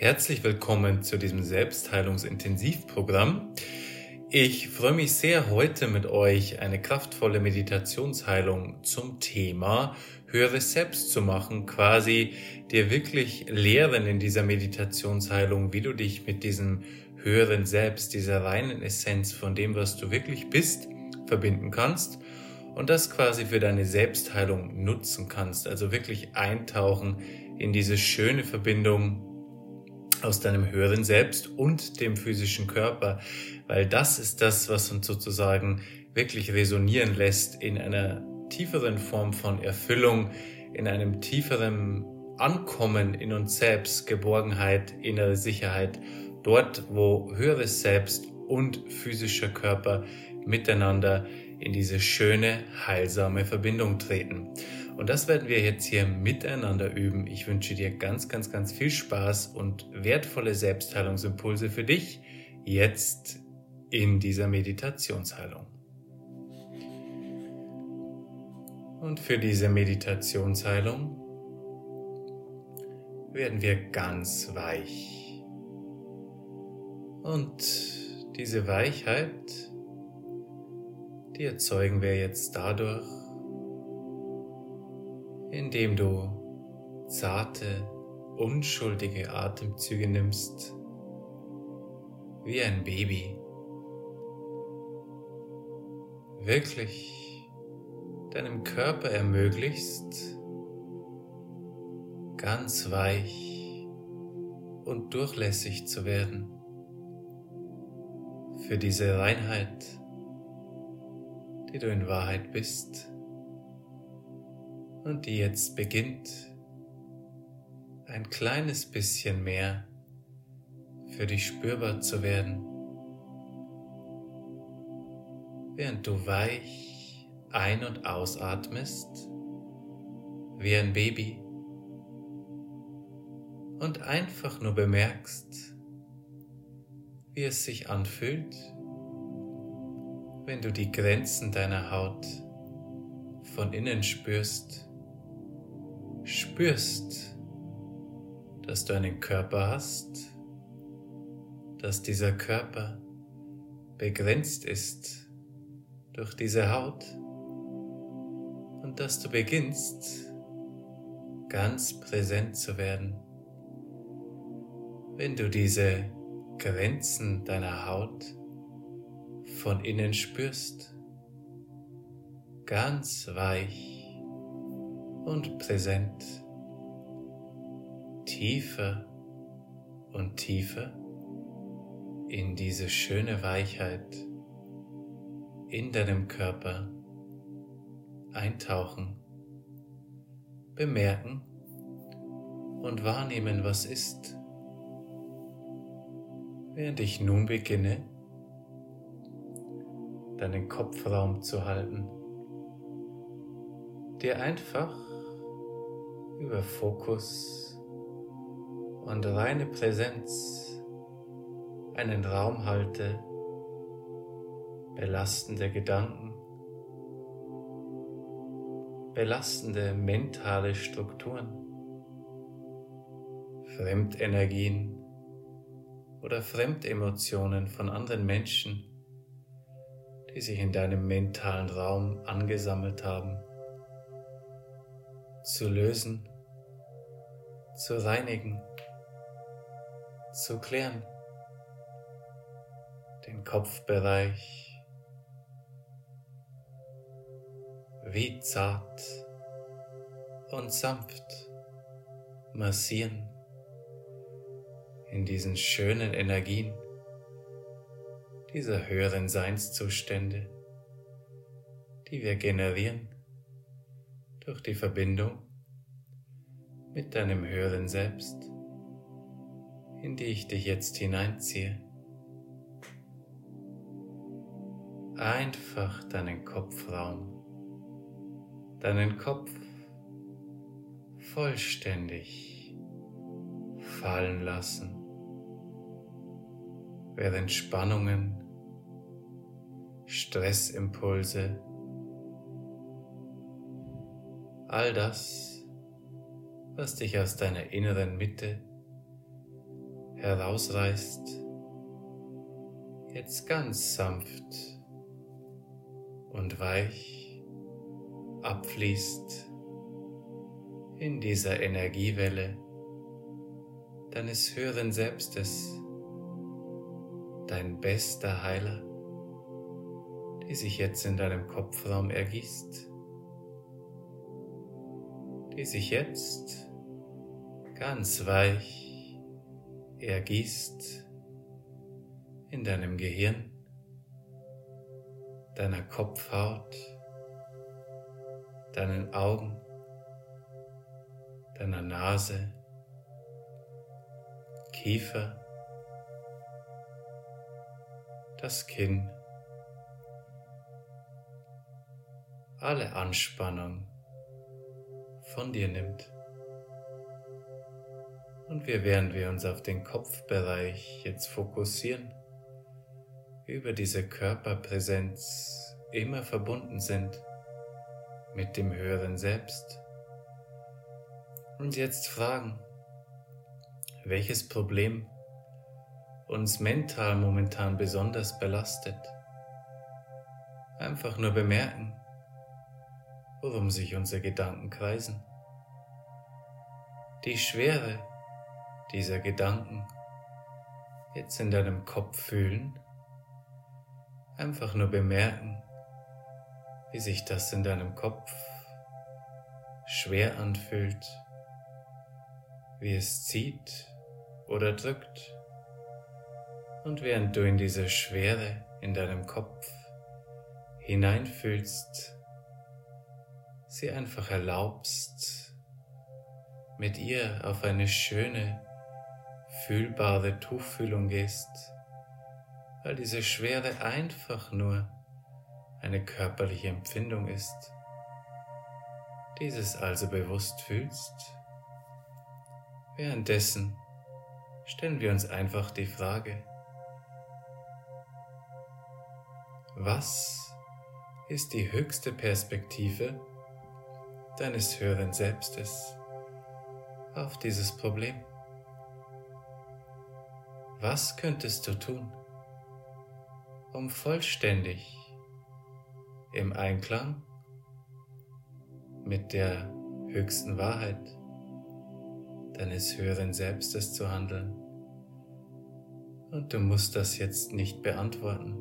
Herzlich willkommen zu diesem Selbstheilungsintensivprogramm. Ich freue mich sehr, heute mit euch eine kraftvolle Meditationsheilung zum Thema höheres Selbst zu machen, quasi dir wirklich lehren in dieser Meditationsheilung, wie du dich mit diesem höheren Selbst, dieser reinen Essenz von dem, was du wirklich bist, verbinden kannst und das quasi für deine Selbstheilung nutzen kannst. Also wirklich eintauchen in diese schöne Verbindung aus deinem höheren Selbst und dem physischen Körper, weil das ist das, was uns sozusagen wirklich resonieren lässt in einer tieferen Form von Erfüllung, in einem tieferen Ankommen in uns selbst, Geborgenheit, innere Sicherheit, dort, wo höheres Selbst und physischer Körper miteinander in diese schöne, heilsame Verbindung treten. Und das werden wir jetzt hier miteinander üben. Ich wünsche dir ganz, ganz, ganz viel Spaß und wertvolle Selbstheilungsimpulse für dich jetzt in dieser Meditationsheilung. Und für diese Meditationsheilung werden wir ganz weich. Und diese Weichheit, die erzeugen wir jetzt dadurch, indem du zarte, unschuldige Atemzüge nimmst, wie ein Baby. Wirklich deinem Körper ermöglichst, ganz weich und durchlässig zu werden für diese Reinheit, die du in Wahrheit bist und die jetzt beginnt ein kleines bisschen mehr für dich spürbar zu werden, während du weich ein- und ausatmest wie ein Baby und einfach nur bemerkst, wie es sich anfühlt, wenn du die Grenzen deiner Haut von innen spürst spürst, dass du einen Körper hast, dass dieser Körper begrenzt ist durch diese Haut und dass du beginnst ganz präsent zu werden, wenn du diese Grenzen deiner Haut von innen spürst, ganz weich und präsent, tiefer und tiefer in diese schöne Weichheit in deinem Körper eintauchen, bemerken und wahrnehmen, was ist. Während ich nun beginne, deinen Kopfraum zu halten, dir einfach über Fokus und reine Präsenz einen Raum halte, belastende Gedanken, belastende mentale Strukturen, Fremdenergien oder Fremdemotionen von anderen Menschen, die sich in deinem mentalen Raum angesammelt haben, zu lösen zu reinigen, zu klären, den Kopfbereich, wie zart und sanft massieren in diesen schönen Energien dieser höheren Seinszustände, die wir generieren durch die Verbindung mit deinem höheren Selbst, in die ich dich jetzt hineinziehe. Einfach deinen Kopfraum, deinen Kopf vollständig fallen lassen, während Spannungen, Stressimpulse, all das was dich aus deiner inneren Mitte herausreißt, jetzt ganz sanft und weich abfließt in dieser Energiewelle deines höheren Selbstes, dein bester Heiler, die sich jetzt in deinem Kopfraum ergießt, die sich jetzt ganz weich ergießt in deinem Gehirn, deiner Kopfhaut, deinen Augen, deiner Nase, Kiefer, das Kinn, alle Anspannung von dir nimmt. Und wir, während wir uns auf den Kopfbereich jetzt fokussieren, über diese Körperpräsenz immer verbunden sind mit dem höheren Selbst. Und jetzt fragen, welches Problem uns mental momentan besonders belastet. Einfach nur bemerken, worum sich unsere Gedanken kreisen. Die Schwere dieser Gedanken jetzt in deinem Kopf fühlen, einfach nur bemerken, wie sich das in deinem Kopf schwer anfühlt, wie es zieht oder drückt. Und während du in diese Schwere in deinem Kopf hineinfühlst, sie einfach erlaubst, mit ihr auf eine schöne, fühlbare Tuchfühlung gehst, weil diese Schwere einfach nur eine körperliche Empfindung ist. Dieses also bewusst fühlst. Währenddessen stellen wir uns einfach die Frage, was ist die höchste Perspektive deines höheren Selbstes auf dieses Problem? Was könntest du tun, um vollständig im Einklang mit der höchsten Wahrheit deines höheren Selbstes zu handeln? Und du musst das jetzt nicht beantworten,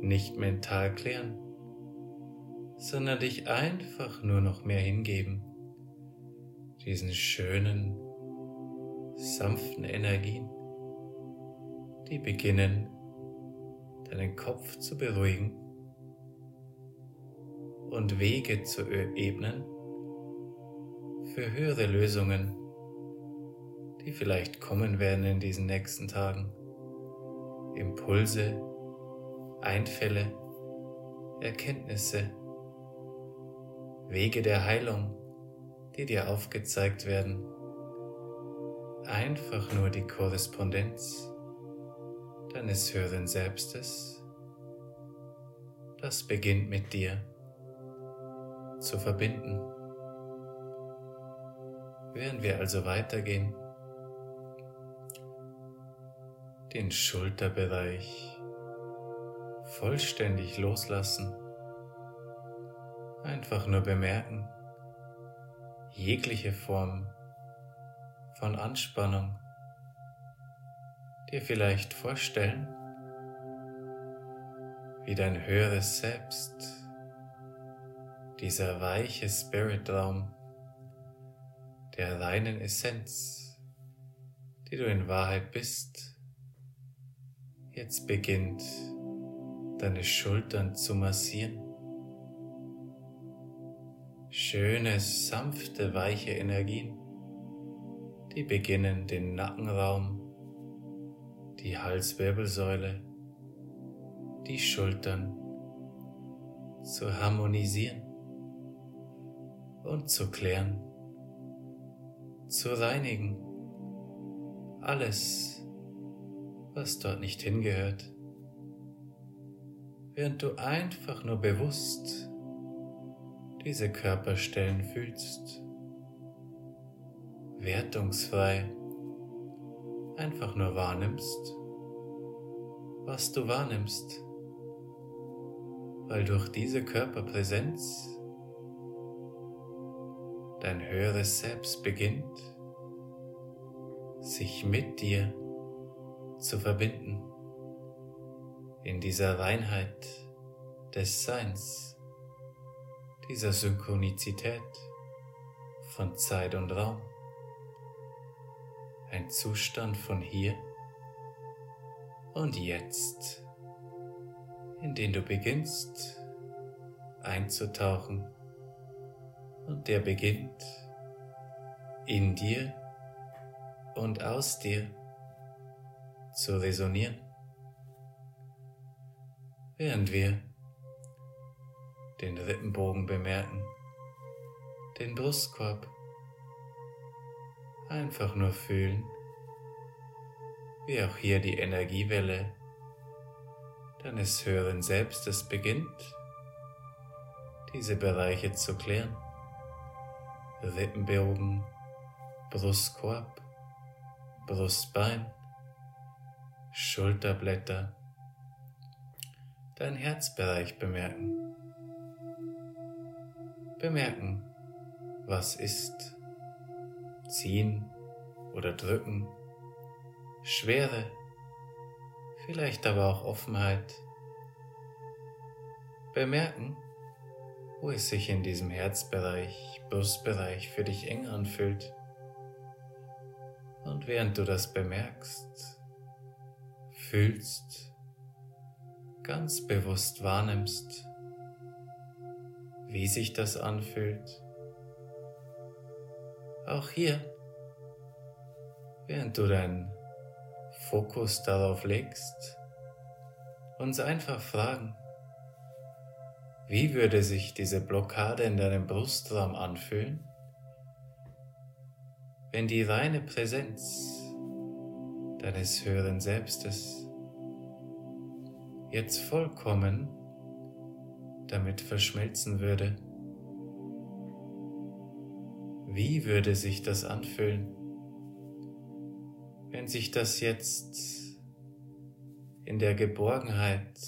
nicht mental klären, sondern dich einfach nur noch mehr hingeben, diesen schönen, sanften Energien die beginnen, deinen Kopf zu beruhigen und Wege zu ebnen für höhere Lösungen, die vielleicht kommen werden in diesen nächsten Tagen. Impulse, Einfälle, Erkenntnisse, Wege der Heilung, die dir aufgezeigt werden. Einfach nur die Korrespondenz deines höheren Selbstes, das beginnt mit dir zu verbinden. Während wir also weitergehen, den Schulterbereich vollständig loslassen, einfach nur bemerken, jegliche Form von Anspannung dir vielleicht vorstellen, wie dein höheres Selbst, dieser weiche Spiritraum der reinen Essenz, die du in Wahrheit bist, jetzt beginnt deine Schultern zu massieren. Schöne, sanfte, weiche Energien, die beginnen den Nackenraum die Halswirbelsäule, die Schultern zu harmonisieren und zu klären, zu reinigen. Alles, was dort nicht hingehört, während du einfach nur bewusst diese Körperstellen fühlst, wertungsfrei. Einfach nur wahrnimmst, was du wahrnimmst, weil durch diese Körperpräsenz dein höheres Selbst beginnt, sich mit dir zu verbinden. In dieser Reinheit des Seins, dieser Synchronizität von Zeit und Raum, ein Zustand von hier und jetzt, in den du beginnst einzutauchen und der beginnt in dir und aus dir zu resonieren, während wir den Rippenbogen bemerken, den Brustkorb, einfach nur fühlen, wie auch hier die Energiewelle deines höheren Selbstes beginnt, diese Bereiche zu klären. Rippenbogen, Brustkorb, Brustbein, Schulterblätter, dein Herzbereich bemerken. Bemerken, was ist, ziehen oder drücken, Schwere, vielleicht aber auch Offenheit. Bemerken, wo es sich in diesem Herzbereich, Brustbereich für dich eng anfühlt. Und während du das bemerkst, fühlst, ganz bewusst wahrnimmst, wie sich das anfühlt. Auch hier, während du deinen Fokus darauf legst, uns einfach fragen, wie würde sich diese Blockade in deinem Brustraum anfühlen, wenn die reine Präsenz deines höheren Selbstes jetzt vollkommen damit verschmelzen würde? Wie würde sich das anfühlen, wenn sich das jetzt in der Geborgenheit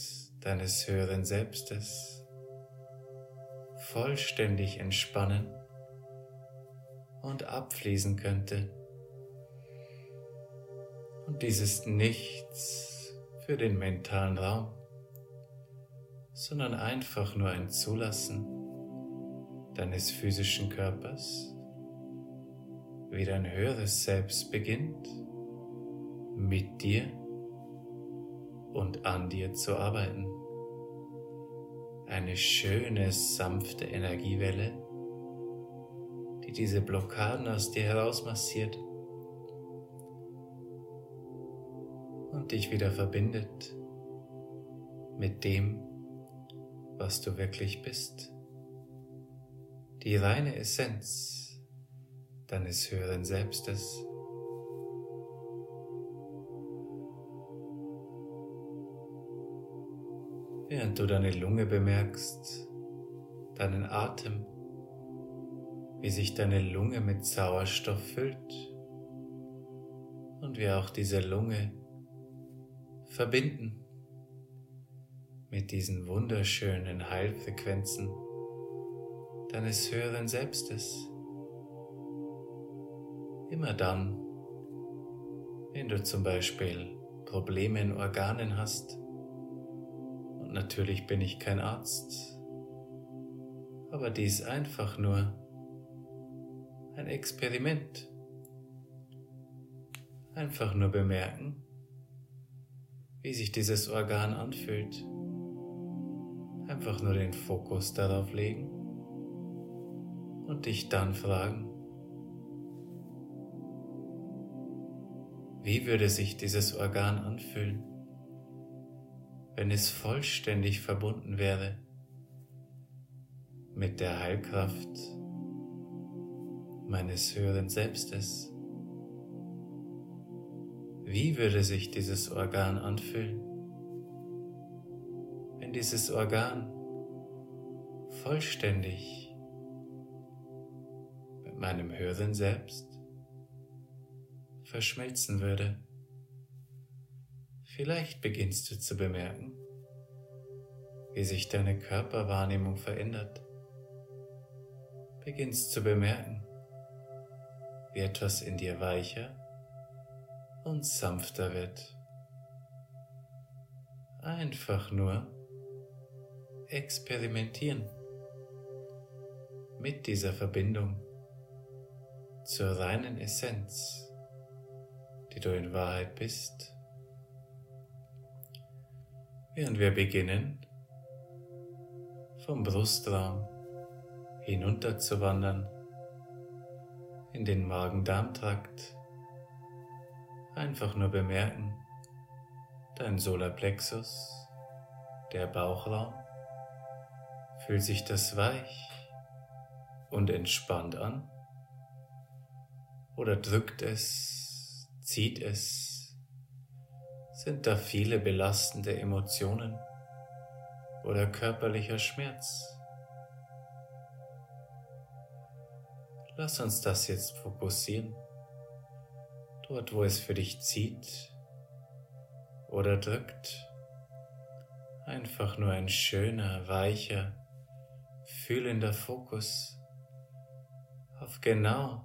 deines höheren Selbstes vollständig entspannen und abfließen könnte. Und dies ist nichts für den mentalen Raum, sondern einfach nur ein Zulassen deines physischen Körpers, wie dein höheres Selbst beginnt, mit dir und an dir zu arbeiten. Eine schöne, sanfte Energiewelle, die diese Blockaden aus dir heraus massiert und dich wieder verbindet mit dem, was du wirklich bist. Die reine Essenz deines höheren Selbstes. während du deine Lunge bemerkst, deinen Atem, wie sich deine Lunge mit Sauerstoff füllt und wir auch diese Lunge verbinden mit diesen wunderschönen Heilfrequenzen deines höheren Selbstes. Immer dann, wenn du zum Beispiel Probleme in Organen hast, und natürlich bin ich kein Arzt, aber dies einfach nur ein Experiment. Einfach nur bemerken, wie sich dieses Organ anfühlt. Einfach nur den Fokus darauf legen und dich dann fragen, wie würde sich dieses Organ anfühlen? wenn es vollständig verbunden wäre mit der Heilkraft meines höheren Selbstes. Wie würde sich dieses Organ anfühlen, wenn dieses Organ vollständig mit meinem höheren Selbst verschmelzen würde? Vielleicht beginnst du zu bemerken, wie sich deine Körperwahrnehmung verändert. Beginnst zu bemerken, wie etwas in dir weicher und sanfter wird. Einfach nur experimentieren mit dieser Verbindung zur reinen Essenz, die du in Wahrheit bist. Während wir beginnen, vom Brustraum hinunter zu wandern in den Magen-Darm-Trakt, einfach nur bemerken, dein Solarplexus, der Bauchraum, fühlt sich das weich und entspannt an oder drückt es, zieht es, sind da viele belastende Emotionen oder körperlicher Schmerz. Lass uns das jetzt fokussieren, dort wo es für dich zieht oder drückt. Einfach nur ein schöner, weicher, fühlender Fokus auf genau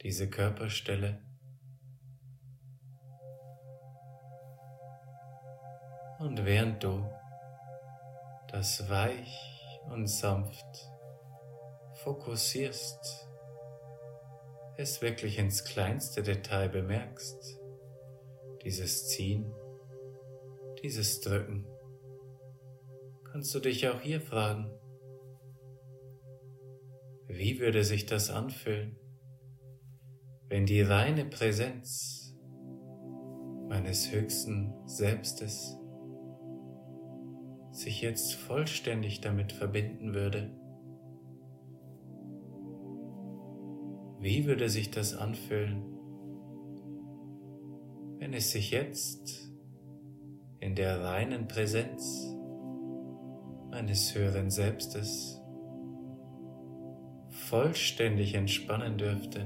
diese Körperstelle. Und während du das weich und sanft fokussierst, es wirklich ins kleinste Detail bemerkst, dieses Ziehen, dieses Drücken, kannst du dich auch hier fragen, wie würde sich das anfühlen, wenn die reine Präsenz meines höchsten Selbstes sich jetzt vollständig damit verbinden würde? Wie würde sich das anfühlen, wenn es sich jetzt in der reinen Präsenz meines höheren Selbstes vollständig entspannen dürfte?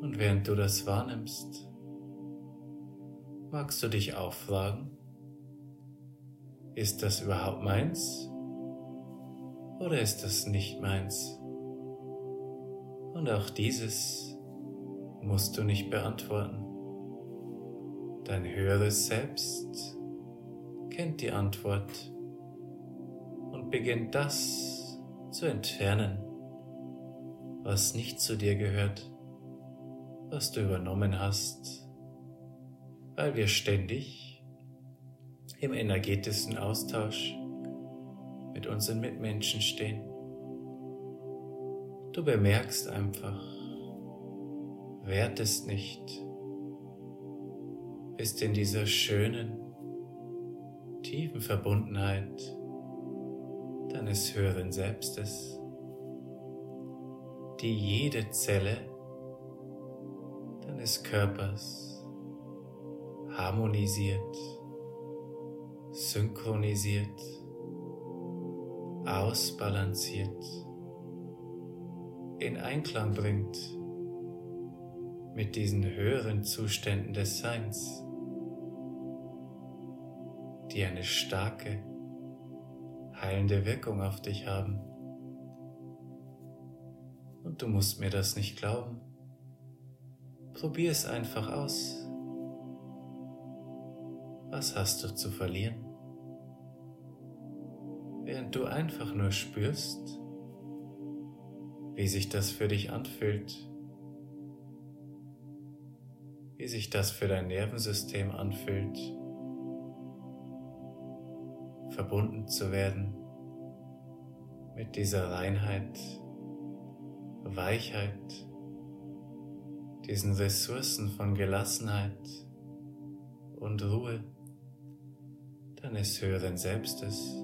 Und während du das wahrnimmst, magst du dich auch fragen, ist das überhaupt meins oder ist das nicht meins? Und auch dieses musst du nicht beantworten. Dein höheres Selbst kennt die Antwort und beginnt das zu entfernen, was nicht zu dir gehört was du übernommen hast, weil wir ständig im energetischen Austausch mit unseren Mitmenschen stehen. Du bemerkst einfach, wertest nicht, bist in dieser schönen, tiefen Verbundenheit deines höheren Selbstes, die jede Zelle deines Körpers harmonisiert, synchronisiert, ausbalanciert, in Einklang bringt mit diesen höheren Zuständen des Seins, die eine starke, heilende Wirkung auf dich haben. Und du musst mir das nicht glauben. Probier es einfach aus. Was hast du zu verlieren? Während du einfach nur spürst, wie sich das für dich anfühlt, wie sich das für dein Nervensystem anfühlt, verbunden zu werden mit dieser Reinheit, Weichheit, diesen Ressourcen von Gelassenheit und Ruhe deines höheren Selbstes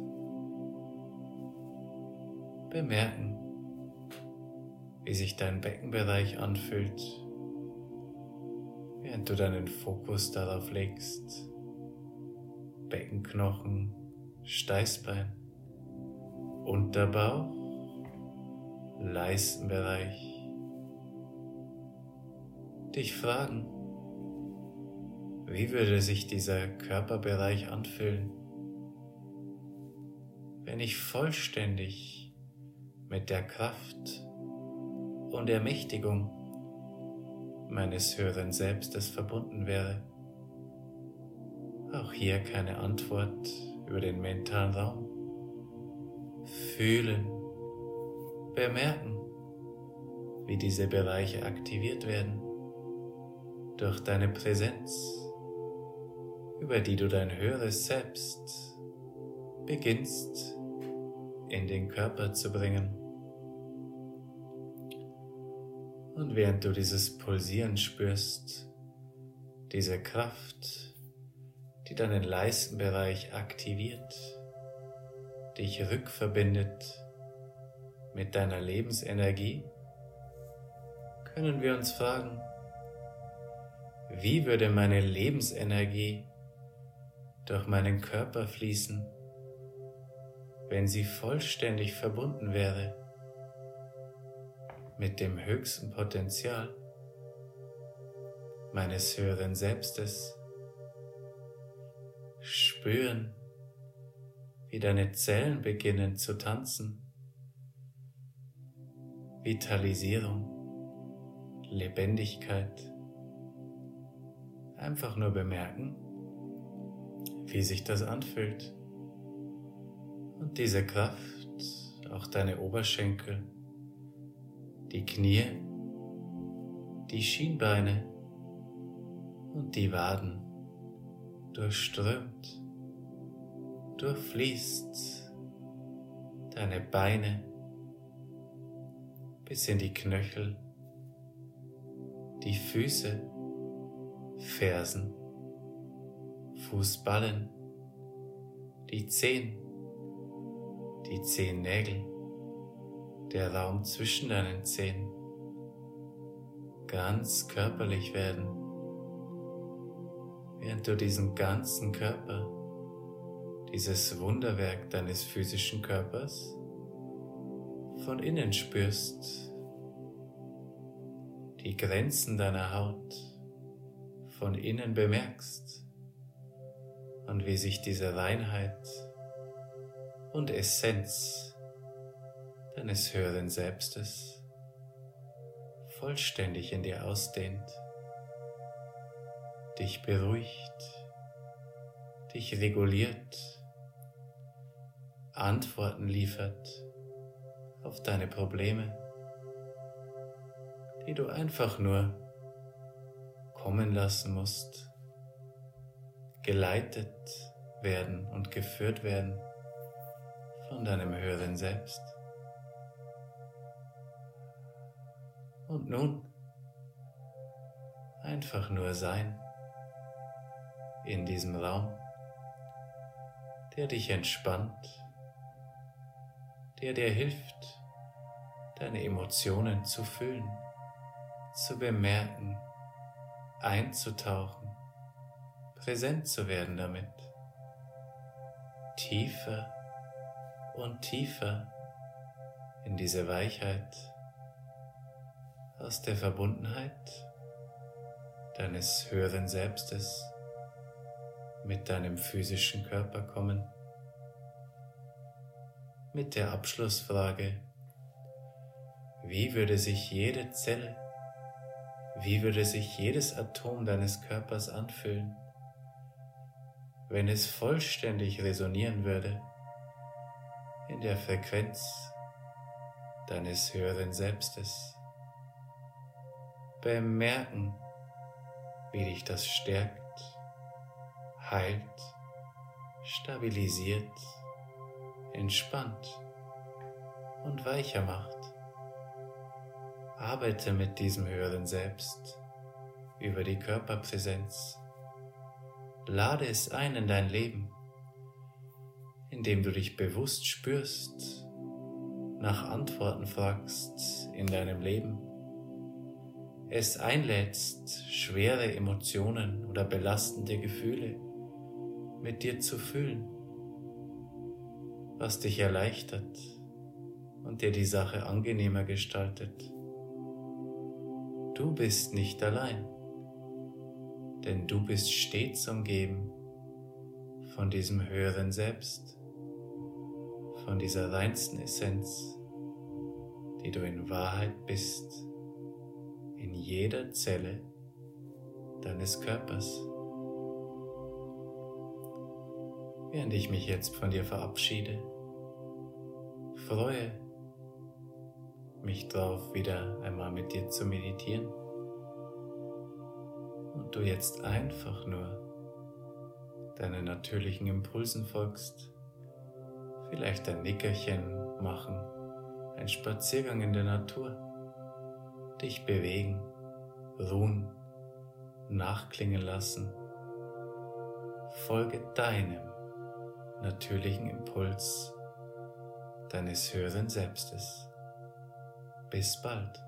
bemerken, wie sich dein Beckenbereich anfühlt, während du deinen Fokus darauf legst. Beckenknochen, Steißbein, Unterbauch, Leistenbereich, dich fragen, Wie würde sich dieser Körperbereich anfühlen, wenn ich vollständig mit der Kraft und Ermächtigung meines höheren Selbstes verbunden wäre? Auch hier keine Antwort über den mentalen Raum. Fühlen, bemerken, wie diese Bereiche aktiviert werden durch deine Präsenz, über die du dein höheres Selbst beginnst in den Körper zu bringen. Und während du dieses Pulsieren spürst, diese Kraft, die deinen Leistenbereich aktiviert, dich rückverbindet mit deiner Lebensenergie, können wir uns fragen, wie würde meine Lebensenergie durch meinen Körper fließen, wenn sie vollständig verbunden wäre mit dem höchsten Potenzial meines höheren Selbstes. Spüren, wie deine Zellen beginnen zu tanzen. Vitalisierung, Lebendigkeit. Einfach nur bemerken, wie sich das anfühlt. Und diese Kraft, auch deine Oberschenkel, die Knie, die Schienbeine und die Waden durchströmt, durchfließt deine Beine bis in die Knöchel, die Füße, Fersen, Fußballen, die Zehen, die Zehennägel, der Raum zwischen deinen Zehen ganz körperlich werden, während du diesen ganzen Körper, dieses Wunderwerk deines physischen Körpers von innen spürst, die Grenzen deiner Haut von innen bemerkst und wie sich diese Reinheit und Essenz deines höheren Selbstes vollständig in dir ausdehnt, dich beruhigt, dich reguliert, Antworten liefert auf deine Probleme, die du einfach nur kommen lassen musst, geleitet werden und geführt werden von deinem höheren Selbst. Und nun einfach nur sein in diesem Raum, der dich entspannt, der dir hilft, deine Emotionen zu fühlen, zu bemerken, einzutauchen, präsent zu werden damit, tiefer und tiefer in diese Weichheit aus der Verbundenheit deines höheren Selbstes mit deinem physischen Körper kommen. Mit der Abschlussfrage, wie würde sich jede Zelle, wie würde sich jedes Atom deines Körpers anfühlen, wenn es vollständig resonieren würde in der Frequenz deines höheren Selbstes bemerken, wie dich das stärkt, heilt, stabilisiert, entspannt und weicher macht. Arbeite mit diesem höheren Selbst über die Körperpräsenz. Lade es ein in dein Leben, indem du dich bewusst spürst, nach Antworten fragst in deinem Leben es einlädst, schwere Emotionen oder belastende Gefühle mit dir zu fühlen, was dich erleichtert und dir die Sache angenehmer gestaltet. Du bist nicht allein. denn du bist stets umgeben von diesem höheren Selbst, von dieser reinsten Essenz, die du in Wahrheit bist, in jeder Zelle deines Körpers. Während ich mich jetzt von dir verabschiede, freue mich darauf, wieder einmal mit dir zu meditieren und du jetzt einfach nur deinen natürlichen Impulsen folgst, vielleicht ein Nickerchen machen, ein Spaziergang in der Natur, dich bewegen, ruhen, nachklingen lassen. Folge deinem natürlichen Impuls deines höheren Selbstes. Bis bald.